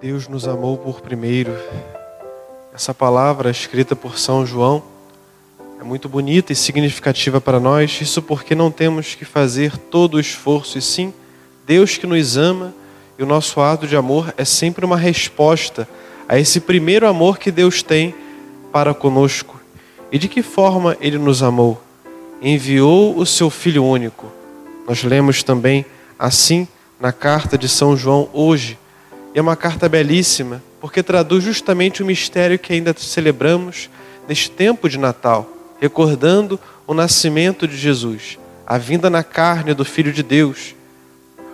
Deus nos amou por primeiro. Essa palavra escrita por São João é muito bonita e significativa para nós, isso porque não temos que fazer todo o esforço, e sim Deus que nos ama, e o nosso ato de amor é sempre uma resposta a esse primeiro amor que Deus tem para conosco. E de que forma ele nos amou? Enviou o seu Filho único. Nós lemos também assim na carta de São João hoje. E é uma carta belíssima, porque traduz justamente o mistério que ainda celebramos neste tempo de Natal, recordando o nascimento de Jesus, a vinda na carne do Filho de Deus.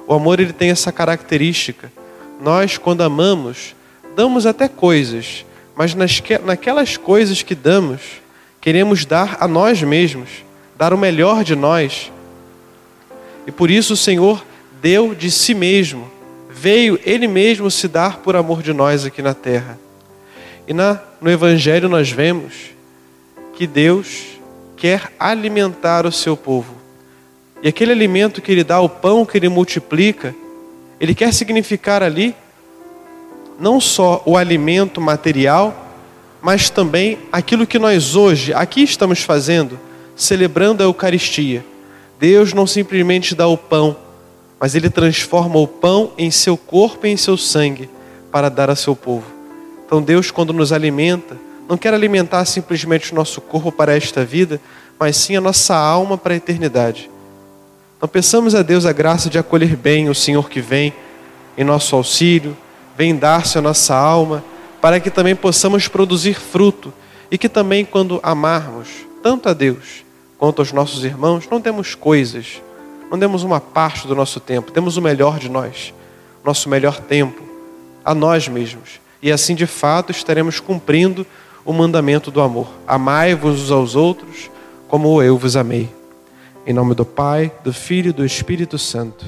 O amor ele tem essa característica. Nós, quando amamos, damos até coisas, mas naquelas coisas que damos, queremos dar a nós mesmos, dar o melhor de nós. E por isso o Senhor deu de si mesmo, veio Ele mesmo se dar por amor de nós aqui na terra. E na, no Evangelho nós vemos que Deus quer alimentar o seu povo. E aquele alimento que Ele dá, o pão que Ele multiplica, Ele quer significar ali não só o alimento material, mas também aquilo que nós hoje aqui estamos fazendo, celebrando a Eucaristia. Deus não simplesmente dá o pão, mas Ele transforma o pão em seu corpo e em seu sangue para dar a seu povo. Então, Deus, quando nos alimenta, não quer alimentar simplesmente o nosso corpo para esta vida, mas sim a nossa alma para a eternidade. Então, peçamos a Deus a graça de acolher bem o Senhor que vem em nosso auxílio, vem dar-se a nossa alma, para que também possamos produzir fruto e que também, quando amarmos tanto a Deus quanto aos nossos irmãos, não temos coisas, não demos uma parte do nosso tempo, demos o melhor de nós, nosso melhor tempo, a nós mesmos. E assim, de fato, estaremos cumprindo o mandamento do amor. Amai-vos uns aos outros como eu vos amei. Em nome do Pai, do Filho e do Espírito Santo.